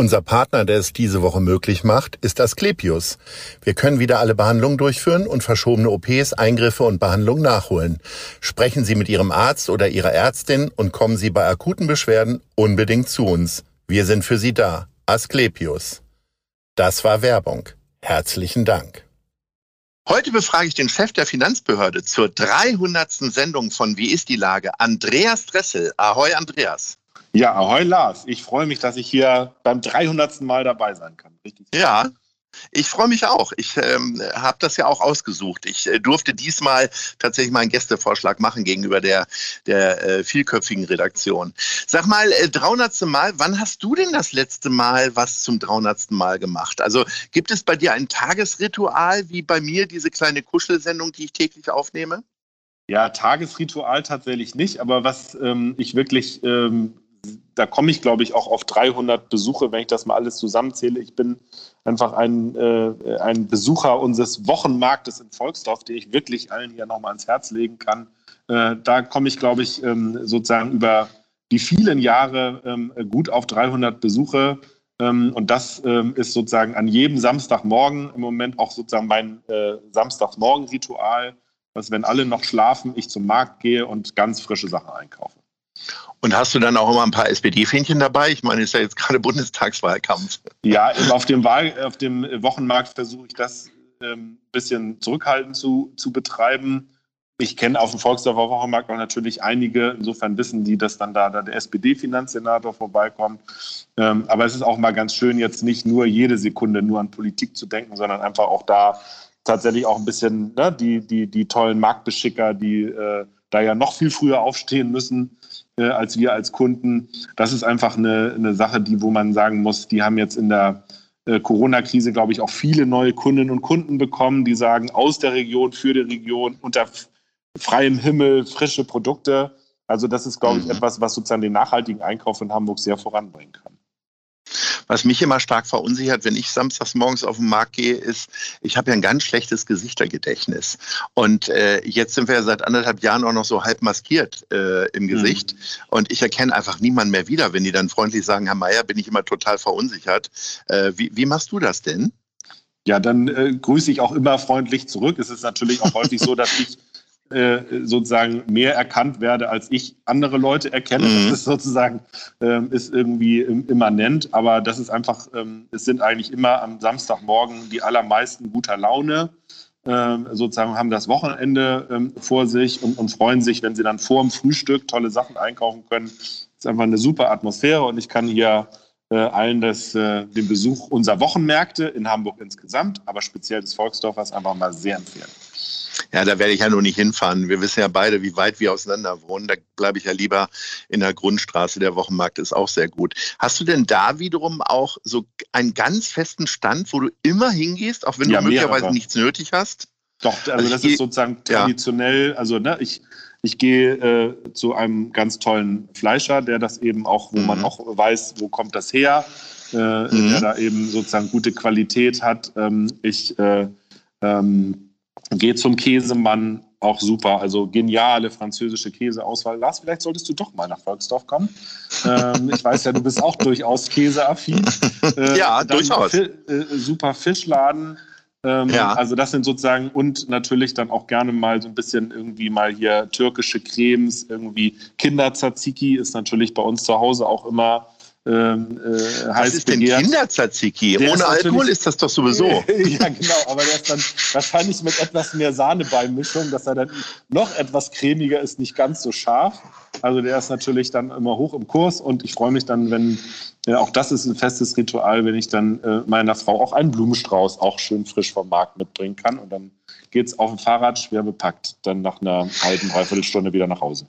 Unser Partner, der es diese Woche möglich macht, ist Asklepios. Wir können wieder alle Behandlungen durchführen und verschobene OPs, Eingriffe und Behandlungen nachholen. Sprechen Sie mit Ihrem Arzt oder Ihrer Ärztin und kommen Sie bei akuten Beschwerden unbedingt zu uns. Wir sind für Sie da. Asklepios. Das war Werbung. Herzlichen Dank. Heute befrage ich den Chef der Finanzbehörde zur 300. Sendung von Wie ist die Lage? Andreas Dressel. Ahoi, Andreas. Ja, ahoi Lars. Ich freue mich, dass ich hier beim 300. Mal dabei sein kann. Richtig. Ja, ich freue mich auch. Ich ähm, habe das ja auch ausgesucht. Ich äh, durfte diesmal tatsächlich mal einen Gästevorschlag machen gegenüber der, der äh, vielköpfigen Redaktion. Sag mal, äh, 300. Mal, wann hast du denn das letzte Mal was zum 300. Mal gemacht? Also gibt es bei dir ein Tagesritual wie bei mir, diese kleine Kuschelsendung, die ich täglich aufnehme? Ja, Tagesritual tatsächlich nicht, aber was ähm, ich wirklich ähm, da komme ich, glaube ich, auch auf 300 Besuche, wenn ich das mal alles zusammenzähle. Ich bin einfach ein, äh, ein Besucher unseres Wochenmarktes in Volksdorf, den ich wirklich allen hier nochmal ans Herz legen kann. Äh, da komme ich, glaube ich, ähm, sozusagen über die vielen Jahre ähm, gut auf 300 Besuche. Ähm, und das ähm, ist sozusagen an jedem Samstagmorgen im Moment auch sozusagen mein äh, Samstagmorgen-Ritual, dass wenn alle noch schlafen, ich zum Markt gehe und ganz frische Sachen einkaufe. Und hast du dann auch immer ein paar SPD-Fähnchen dabei? Ich meine, ist ja jetzt gerade Bundestagswahlkampf. Ja, auf dem, Wahl, auf dem Wochenmarkt versuche ich das ein ähm, bisschen zurückhaltend zu, zu betreiben. Ich kenne auf dem Volksdorfer Wochenmarkt auch natürlich einige, insofern wissen die, dass dann da, da der SPD-Finanzsenator vorbeikommt. Ähm, aber es ist auch mal ganz schön, jetzt nicht nur jede Sekunde nur an Politik zu denken, sondern einfach auch da tatsächlich auch ein bisschen ne, die, die, die tollen Marktbeschicker, die äh, da ja noch viel früher aufstehen müssen, äh, als wir als Kunden. Das ist einfach eine, eine Sache, die, wo man sagen muss, die haben jetzt in der äh, Corona-Krise, glaube ich, auch viele neue Kundinnen und Kunden bekommen, die sagen, aus der Region, für die Region, unter freiem Himmel, frische Produkte. Also das ist, glaube ich, mhm. etwas, was sozusagen den nachhaltigen Einkauf in Hamburg sehr voranbringen kann. Was mich immer stark verunsichert, wenn ich samstags morgens auf den Markt gehe, ist, ich habe ja ein ganz schlechtes Gesichtergedächtnis. Und äh, jetzt sind wir ja seit anderthalb Jahren auch noch so halb maskiert äh, im Gesicht. Mhm. Und ich erkenne einfach niemanden mehr wieder. Wenn die dann freundlich sagen, Herr Meier, bin ich immer total verunsichert. Äh, wie, wie machst du das denn? Ja, dann äh, grüße ich auch immer freundlich zurück. Es ist natürlich auch häufig so, dass ich sozusagen mehr erkannt werde, als ich andere Leute erkenne. Mhm. Das ist sozusagen ähm, ist irgendwie immanent, aber das ist einfach, ähm, es sind eigentlich immer am Samstagmorgen die allermeisten guter Laune. Ähm, sozusagen haben das Wochenende vor sich und, und, freuen sich, wenn sie dann vor dem Frühstück tolle Sachen einkaufen können. Das ist einfach eine super Atmosphäre und ich kann hier äh, allen das, äh, den Besuch unserer Wochenmärkte in Hamburg insgesamt, aber speziell des Volksdorfers einfach mal sehr empfehlen. Ja, da werde ich ja nur nicht hinfahren. Wir wissen ja beide, wie weit wir auseinander wohnen. Da bleibe ich ja lieber in der Grundstraße. Der Wochenmarkt ist auch sehr gut. Hast du denn da wiederum auch so einen ganz festen Stand, wo du immer hingehst, auch wenn ja, du möglicherweise mehrere. nichts nötig hast? Doch, also, also das ist sozusagen traditionell. Ja. Also ne, ich, ich gehe äh, zu einem ganz tollen Fleischer, der das eben auch, wo mhm. man auch weiß, wo kommt das her, äh, mhm. der da eben sozusagen gute Qualität hat. Ähm, ich äh, ähm, Geht zum Käsemann, auch super. Also geniale französische Käseauswahl. Lars, vielleicht solltest du doch mal nach Volksdorf kommen. Ähm, ich weiß ja, du bist auch durchaus käseaffin. Äh, ja, durchaus. Fi äh, super Fischladen. Ähm, ja. Also das sind sozusagen und natürlich dann auch gerne mal so ein bisschen irgendwie mal hier türkische Cremes, irgendwie Kindertzatziki ist natürlich bei uns zu Hause auch immer ähm, äh, Was ist denn Kindertzatziki? Ohne Alkohol ist das doch sowieso. ja, genau, aber der ist dann wahrscheinlich mit etwas mehr Sahnebeimischung, dass er dann noch etwas cremiger ist, nicht ganz so scharf. Also der ist natürlich dann immer hoch im Kurs und ich freue mich dann, wenn, ja, auch das ist ein festes Ritual, wenn ich dann äh, meiner Frau auch einen Blumenstrauß auch schön frisch vom Markt mitbringen kann und dann geht es auf dem Fahrrad schwer bepackt, dann nach einer halben, dreiviertel Stunde wieder nach Hause.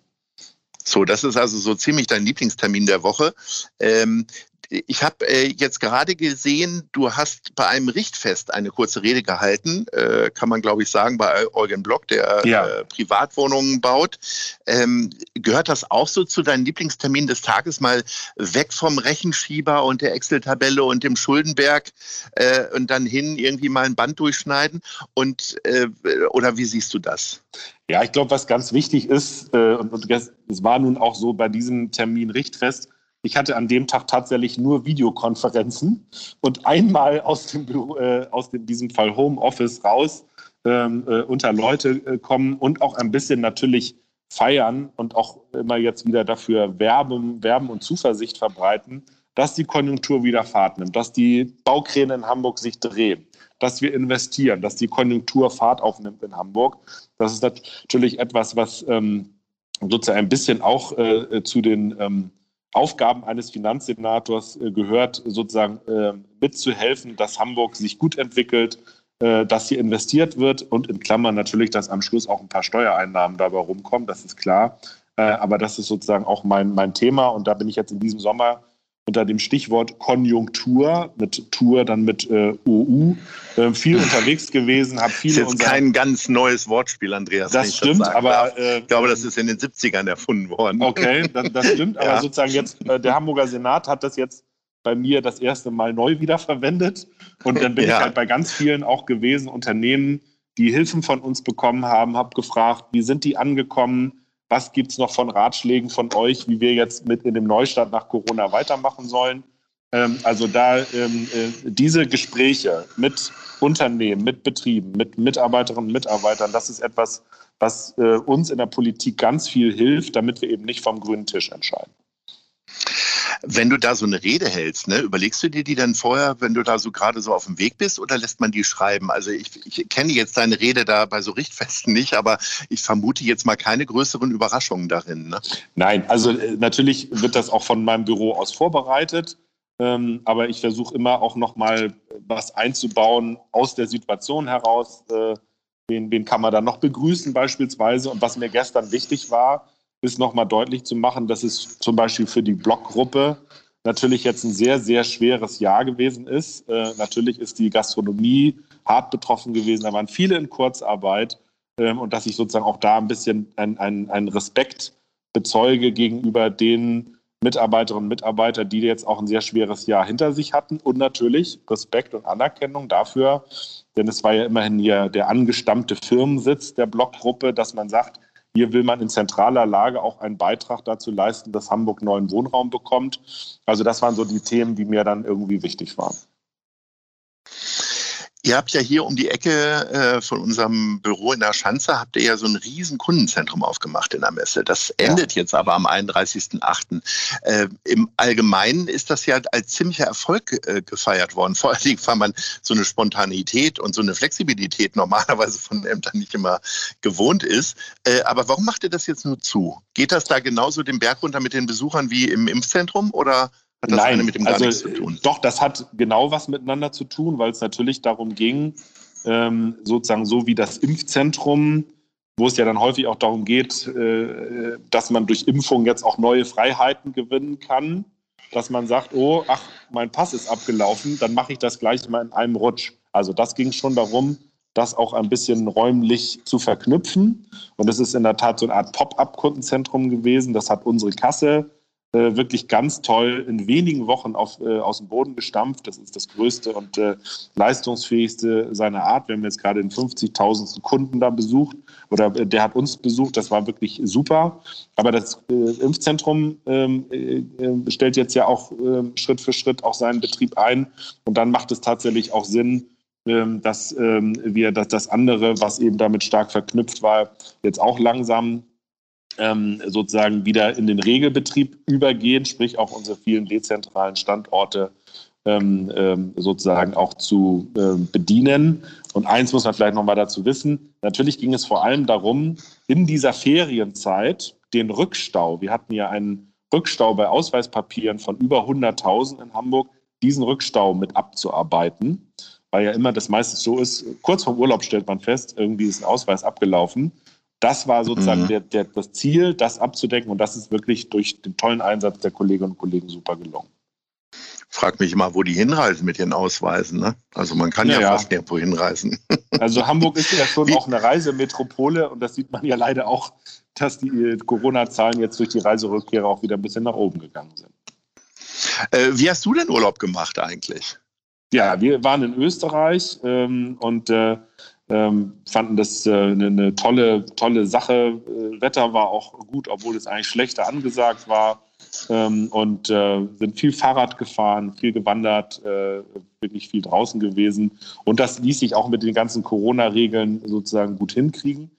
So, das ist also so ziemlich dein Lieblingstermin der Woche. Ähm, ich habe äh, jetzt gerade gesehen, du hast bei einem Richtfest eine kurze Rede gehalten, äh, kann man glaube ich sagen, bei Eugen Block, der ja. äh, Privatwohnungen baut. Ähm, gehört das auch so zu deinen Lieblingsterminen des Tages, mal weg vom Rechenschieber und der Excel-Tabelle und dem Schuldenberg äh, und dann hin irgendwie mal ein Band durchschneiden? Und, äh, oder wie siehst du das? Ja, ich glaube, was ganz wichtig ist, äh, und es war nun auch so bei diesem Termin Richtfest, ich hatte an dem Tag tatsächlich nur Videokonferenzen und einmal aus dem Büro, äh, aus dem, diesem Fall Homeoffice raus ähm, äh, unter Leute äh, kommen und auch ein bisschen natürlich feiern und auch immer jetzt wieder dafür werben, werben und Zuversicht verbreiten, dass die Konjunktur wieder Fahrt nimmt, dass die Baukräne in Hamburg sich drehen, dass wir investieren, dass die Konjunktur Fahrt aufnimmt in Hamburg. Das ist natürlich etwas, was ähm, sozusagen ein bisschen auch äh, zu den ähm, Aufgaben eines Finanzsenators äh, gehört, sozusagen äh, mitzuhelfen, dass Hamburg sich gut entwickelt, äh, dass hier investiert wird und in Klammern natürlich, dass am Schluss auch ein paar Steuereinnahmen dabei rumkommen, das ist klar. Äh, aber das ist sozusagen auch mein, mein Thema und da bin ich jetzt in diesem Sommer unter dem Stichwort Konjunktur, mit Tour dann mit äh, OU, äh, viel unterwegs gewesen, habe viele. Das ist jetzt kein ganz neues Wortspiel, Andreas. Das stimmt, das aber. Äh, ich glaube, das ist in den 70ern erfunden worden. Okay, das, das stimmt, ja. aber sozusagen jetzt, äh, der Hamburger Senat hat das jetzt bei mir das erste Mal neu wiederverwendet. Und dann bin ja. ich halt bei ganz vielen auch gewesen, Unternehmen, die Hilfen von uns bekommen haben, habe gefragt, wie sind die angekommen? Was gibt es noch von Ratschlägen von euch, wie wir jetzt mit in dem Neustart nach Corona weitermachen sollen? Ähm, also da ähm, äh, diese Gespräche mit Unternehmen, mit Betrieben, mit Mitarbeiterinnen und Mitarbeitern, das ist etwas, was äh, uns in der Politik ganz viel hilft, damit wir eben nicht vom grünen Tisch entscheiden. Wenn du da so eine Rede hältst, ne, überlegst du dir die dann vorher, wenn du da so gerade so auf dem Weg bist, oder lässt man die schreiben? Also ich, ich kenne jetzt deine Rede da bei so Richtfesten nicht, aber ich vermute jetzt mal keine größeren Überraschungen darin. Ne? Nein, also äh, natürlich wird das auch von meinem Büro aus vorbereitet. Ähm, aber ich versuche immer auch nochmal was einzubauen aus der Situation heraus. Äh, wen, wen kann man dann noch begrüßen beispielsweise? Und was mir gestern wichtig war, ist nochmal deutlich zu machen, dass es zum Beispiel für die Blockgruppe natürlich jetzt ein sehr, sehr schweres Jahr gewesen ist. Äh, natürlich ist die Gastronomie hart betroffen gewesen, da waren viele in Kurzarbeit ähm, und dass ich sozusagen auch da ein bisschen einen ein Respekt bezeuge gegenüber den Mitarbeiterinnen und Mitarbeitern, die jetzt auch ein sehr schweres Jahr hinter sich hatten und natürlich Respekt und Anerkennung dafür, denn es war ja immerhin hier der angestammte Firmensitz der Blockgruppe, dass man sagt, hier will man in zentraler Lage auch einen Beitrag dazu leisten, dass Hamburg neuen Wohnraum bekommt. Also das waren so die Themen, die mir dann irgendwie wichtig waren. Ihr habt ja hier um die Ecke äh, von unserem Büro in der Schanze, habt ihr ja so ein riesen Kundenzentrum aufgemacht in der Messe. Das endet ja. jetzt aber am 31.08. Äh, Im Allgemeinen ist das ja als ziemlicher Erfolg äh, gefeiert worden. Vor allen Dingen, weil man so eine Spontanität und so eine Flexibilität normalerweise von Ämtern nicht immer gewohnt ist. Äh, aber warum macht ihr das jetzt nur zu? Geht das da genauso den Berg runter mit den Besuchern wie im Impfzentrum oder hat das Nein, mit dem gar also, nichts zu tun? Doch, das hat genau was miteinander zu tun, weil es natürlich darum ging, ähm, sozusagen so wie das Impfzentrum, wo es ja dann häufig auch darum geht, äh, dass man durch Impfung jetzt auch neue Freiheiten gewinnen kann, dass man sagt, oh, ach, mein Pass ist abgelaufen, dann mache ich das gleich mal in einem Rutsch. Also das ging schon darum, das auch ein bisschen räumlich zu verknüpfen. Und es ist in der Tat so eine Art Pop-up-Kundenzentrum gewesen. Das hat unsere Kasse äh, wirklich ganz toll in wenigen Wochen auf, äh, aus dem Boden gestampft. Das ist das größte und äh, leistungsfähigste seiner Art. Wir haben jetzt gerade den 50.000. Kunden da besucht oder äh, der hat uns besucht. Das war wirklich super. Aber das äh, Impfzentrum ähm, äh, stellt jetzt ja auch ähm, Schritt für Schritt auch seinen Betrieb ein. Und dann macht es tatsächlich auch Sinn, ähm, dass wir dass das andere, was eben damit stark verknüpft war, jetzt auch langsam ähm, sozusagen wieder in den Regelbetrieb übergehen, sprich auch unsere vielen dezentralen Standorte ähm, ähm, sozusagen auch zu äh, bedienen. Und eins muss man vielleicht nochmal dazu wissen. Natürlich ging es vor allem darum, in dieser Ferienzeit den Rückstau, wir hatten ja einen Rückstau bei Ausweispapieren von über 100.000 in Hamburg, diesen Rückstau mit abzuarbeiten, weil ja immer das meistens so ist, kurz vor Urlaub stellt man fest, irgendwie ist ein Ausweis abgelaufen. Das war sozusagen mhm. der, der, das Ziel, das abzudecken und das ist wirklich durch den tollen Einsatz der Kolleginnen und Kollegen super gelungen frag mich immer, wo die hinreisen mit ihren Ausweisen. Ne? Also man kann ja, ja, fast nirgendwo hinreisen. Also Hamburg ist ja schon Wie? auch eine Reisemetropole und das sieht man ja leider auch, dass die äh, Corona-Zahlen jetzt durch die Reiserückkehrer auch wieder ein bisschen nach oben gegangen sind. Äh, wie hast du denn Urlaub gemacht eigentlich? Ja, wir waren in Österreich ähm, und äh, ähm, fanden das äh, eine, tolle, tolle Sache. Äh, Wetter war auch gut, obwohl es eigentlich schlechter angesagt war ähm, und äh, sind viel Fahrrad gefahren, viel gewandert, äh, wirklich viel draußen gewesen. Und das ließ sich auch mit den ganzen Corona-Regeln sozusagen gut hinkriegen.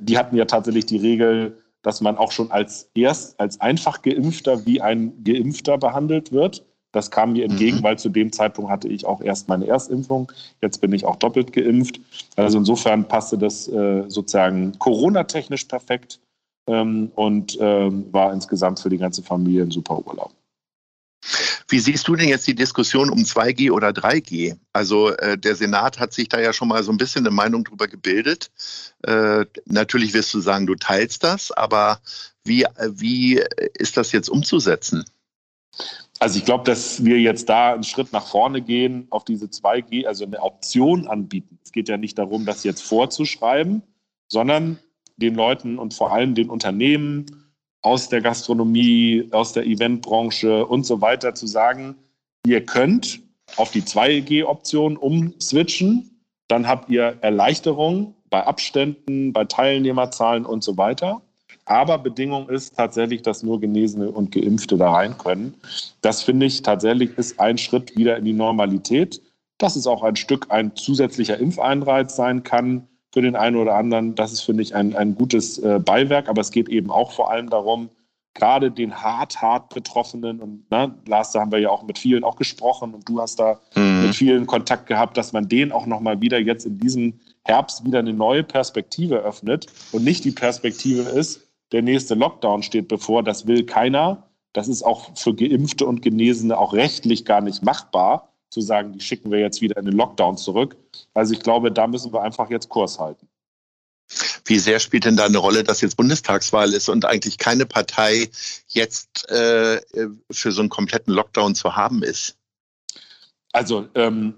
Die hatten ja tatsächlich die Regel, dass man auch schon als erst als einfach Geimpfter wie ein Geimpfter behandelt wird. Das kam mir entgegen, mhm. weil zu dem Zeitpunkt hatte ich auch erst meine Erstimpfung. Jetzt bin ich auch doppelt geimpft. Also insofern passte das äh, sozusagen Corona-technisch perfekt ähm, und ähm, war insgesamt für die ganze Familie ein super Urlaub. Wie siehst du denn jetzt die Diskussion um 2G oder 3G? Also äh, der Senat hat sich da ja schon mal so ein bisschen eine Meinung drüber gebildet. Äh, natürlich wirst du sagen, du teilst das, aber wie, wie ist das jetzt umzusetzen? Also ich glaube, dass wir jetzt da einen Schritt nach vorne gehen, auf diese 2G, also eine Option anbieten. Es geht ja nicht darum, das jetzt vorzuschreiben, sondern den Leuten und vor allem den Unternehmen aus der Gastronomie, aus der Eventbranche und so weiter zu sagen, ihr könnt auf die 2G-Option umswitchen, dann habt ihr Erleichterung bei Abständen, bei Teilnehmerzahlen und so weiter. Aber Bedingung ist tatsächlich, dass nur Genesene und Geimpfte da rein können. Das finde ich tatsächlich ist ein Schritt wieder in die Normalität. Dass es auch ein Stück ein zusätzlicher Impfeinreiz sein kann, für den einen oder anderen. Das ist, finde ich, ein, ein gutes äh, Beiwerk. Aber es geht eben auch vor allem darum, gerade den hart, hart Betroffenen und ne, Lars, da haben wir ja auch mit vielen auch gesprochen und du hast da mhm. mit vielen Kontakt gehabt, dass man denen auch nochmal wieder jetzt in diesem Herbst wieder eine neue Perspektive öffnet und nicht die Perspektive ist, der nächste Lockdown steht bevor, das will keiner. Das ist auch für Geimpfte und Genesene auch rechtlich gar nicht machbar zu sagen, die schicken wir jetzt wieder in den Lockdown zurück. Also ich glaube, da müssen wir einfach jetzt Kurs halten. Wie sehr spielt denn da eine Rolle, dass jetzt Bundestagswahl ist und eigentlich keine Partei jetzt äh, für so einen kompletten Lockdown zu haben ist? Also ähm,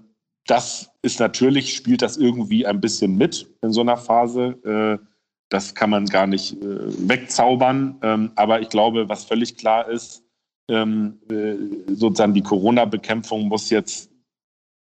das ist natürlich, spielt das irgendwie ein bisschen mit in so einer Phase. Äh, das kann man gar nicht äh, wegzaubern. Ähm, aber ich glaube, was völlig klar ist, ähm, äh, sozusagen die Corona-Bekämpfung muss jetzt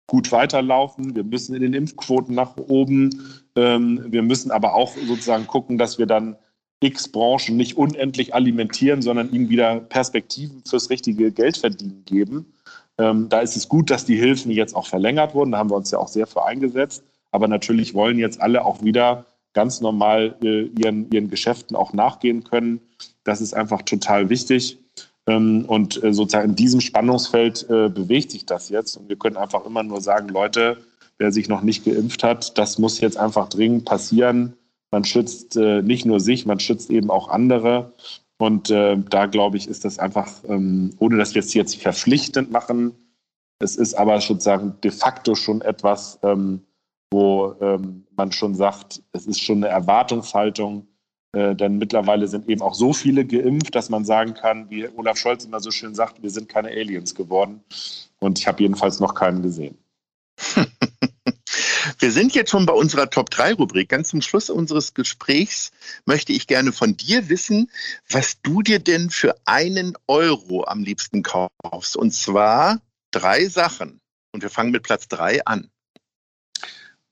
gut weiterlaufen. Wir müssen in den Impfquoten nach oben. Ähm, wir müssen aber auch sozusagen gucken, dass wir dann X Branchen nicht unendlich alimentieren, sondern ihnen wieder Perspektiven fürs richtige Geldverdienen geben. Ähm, da ist es gut, dass die Hilfen jetzt auch verlängert wurden. Da haben wir uns ja auch sehr für eingesetzt. Aber natürlich wollen jetzt alle auch wieder ganz normal äh, ihren, ihren Geschäften auch nachgehen können. Das ist einfach total wichtig. Ähm, und äh, sozusagen in diesem Spannungsfeld äh, bewegt sich das jetzt. Und wir können einfach immer nur sagen, Leute, wer sich noch nicht geimpft hat, das muss jetzt einfach dringend passieren. Man schützt äh, nicht nur sich, man schützt eben auch andere. Und da glaube ich, ist das einfach, ähm, ohne dass wir es jetzt verpflichtend machen, es ist aber sozusagen de facto schon etwas, ähm, wo man schon sagt, es ist schon eine Erwartungshaltung, äh, denn mittlerweile sind eben auch so viele geimpft, dass man sagen kann, wie Olaf Scholz immer so schön sagt, wir sind keine Aliens geworden. Und ich habe jedenfalls noch keinen gesehen. Wir sind jetzt schon bei unserer Top 3 Rubrik. Ganz zum Schluss unseres Gesprächs möchte ich gerne von dir wissen, was du dir denn für einen Euro am liebsten kaufst. Und zwar drei Sachen. Und wir fangen mit Platz 3 an.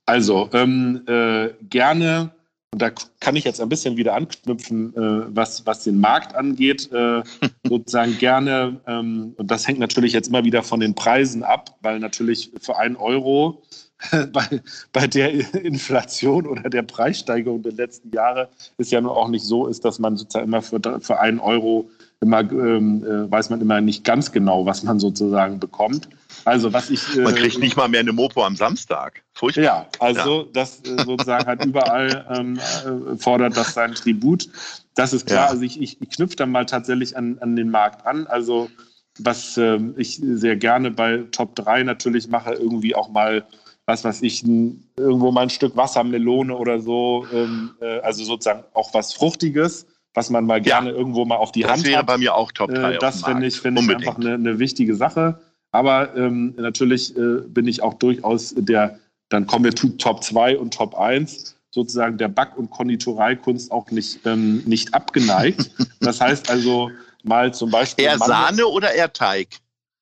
Also, ähm, äh, gerne und da kann ich jetzt ein bisschen wieder anknüpfen, äh, was, was den Markt angeht, äh, sozusagen gerne, ähm, und das hängt natürlich jetzt immer wieder von den Preisen ab, weil natürlich für einen Euro bei, bei der Inflation oder der Preissteigerung der letzten Jahre ist ja nur auch nicht so ist, dass man sozusagen immer für, für einen Euro immer ähm, äh, weiß man immer nicht ganz genau, was man sozusagen bekommt. Also was ich. Äh, man kriegt nicht mal mehr eine Mopo am Samstag. Furchtbar. Ja, also ja. das äh, sozusagen halt überall ähm, äh, fordert das seinen Tribut. Das ist klar. Ja. Also ich, ich, ich knüpfe dann mal tatsächlich an, an den Markt an. Also was ähm, ich sehr gerne bei Top 3 natürlich mache, irgendwie auch mal was weiß ich, ein, irgendwo mal ein Stück Wassermelone oder so, ähm, äh, also sozusagen auch was Fruchtiges was man mal gerne ja, irgendwo mal auf die Hand hat. Das wäre bei mir auch Top 3. Äh, das finde ich, find ich einfach eine, eine, wichtige Sache. Aber ähm, natürlich äh, bin ich auch durchaus der, dann kommen wir zu Top 2 und Top 1, sozusagen der Back- und Konditoreikunst auch nicht, ähm, nicht abgeneigt. das heißt also mal zum Beispiel. Eher Sahne oder eher Teig?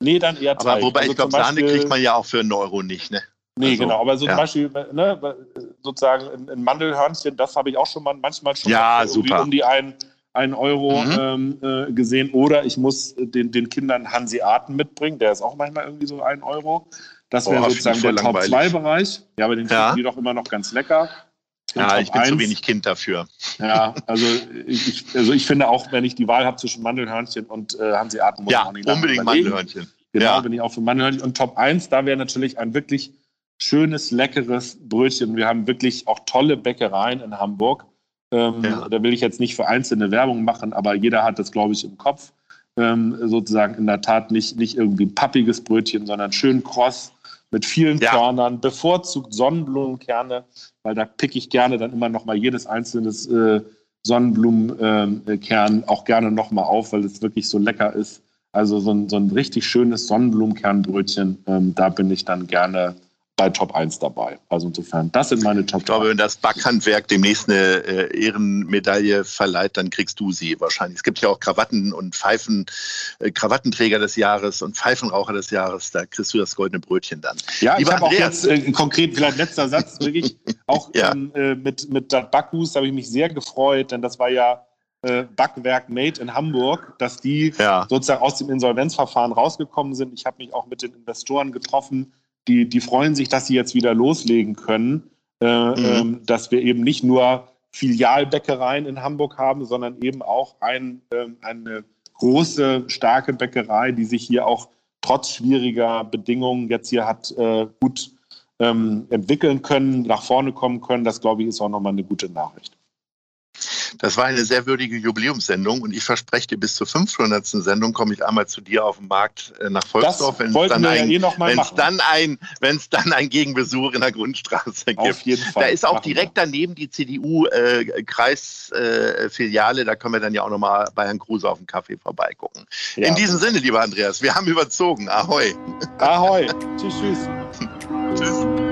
Nee, dann eher Teig. Aber wobei also ich glaube, Sahne kriegt man ja auch für einen Euro nicht, ne? Nee, also, genau, aber so ja. zum Beispiel, ne, sozusagen ein, Mandelhörnchen, das habe ich auch schon mal manchmal schon ja, um die einen, einen Euro mhm. ähm, äh, gesehen. Oder ich muss den, den Kindern Hanseaten mitbringen, der ist auch manchmal irgendwie so ein Euro. Das wäre oh, sozusagen der Top-2-Bereich. Ja, aber den ja. finden die doch immer noch ganz lecker. Ja, ich bin 1. zu wenig Kind dafür. Ja, also ich, also ich finde auch, wenn ich die Wahl habe zwischen Mandelhörnchen und äh, Hanseaten, muss ja, ich auch nicht unbedingt Mandelhörnchen. Genau, ja. bin ich auch für Mandelhörnchen. Und Top 1, da wäre natürlich ein wirklich schönes, leckeres Brötchen. Wir haben wirklich auch tolle Bäckereien in Hamburg. Ähm, ja. Da will ich jetzt nicht für einzelne Werbung machen, aber jeder hat das, glaube ich, im Kopf. Ähm, sozusagen in der Tat nicht, nicht irgendwie pappiges Brötchen, sondern schön kross mit vielen ja. Körnern, bevorzugt Sonnenblumenkerne, weil da picke ich gerne dann immer noch mal jedes einzelne äh, Sonnenblumenkern auch gerne noch mal auf, weil es wirklich so lecker ist. Also so ein, so ein richtig schönes Sonnenblumenkernbrötchen, ähm, da bin ich dann gerne bei Top 1 dabei. Also insofern, das sind meine Top 1. Ich glaube, wenn das Backhandwerk demnächst eine äh, Ehrenmedaille verleiht, dann kriegst du sie wahrscheinlich. Es gibt ja auch Krawatten und Pfeifen, äh, Krawattenträger des Jahres und Pfeifenraucher des Jahres. Da kriegst du das goldene Brötchen dann. Ja, Lieber ich habe auch jetzt äh, konkret, vielleicht letzter Satz, wirklich auch ja. ähm, äh, mit, mit Backhus habe ich mich sehr gefreut, denn das war ja äh, Backwerk Made in Hamburg, dass die ja. sozusagen aus dem Insolvenzverfahren rausgekommen sind. Ich habe mich auch mit den Investoren getroffen die, die freuen sich, dass sie jetzt wieder loslegen können, äh, mhm. ähm, dass wir eben nicht nur Filialbäckereien in Hamburg haben, sondern eben auch ein, äh, eine große, starke Bäckerei, die sich hier auch trotz schwieriger Bedingungen jetzt hier hat äh, gut ähm, entwickeln können, nach vorne kommen können. Das, glaube ich, ist auch nochmal eine gute Nachricht. Das war eine sehr würdige Jubiläumssendung und ich verspreche dir, bis zur 500. Sendung komme ich einmal zu dir auf den Markt äh, nach Volksdorf, wenn es dann, ein, ja eh dann, ein, dann ein Gegenbesuch in der Grundstraße gibt. Auf jeden Fall. Da ist auch direkt wir. daneben die CDU-Kreisfiliale, äh, da können wir dann ja auch nochmal bei Herrn Kruse auf den Kaffee vorbeigucken. Ja. In diesem Sinne, lieber Andreas, wir haben überzogen. Ahoi. Ahoi. tschüss, tschüss. tschüss.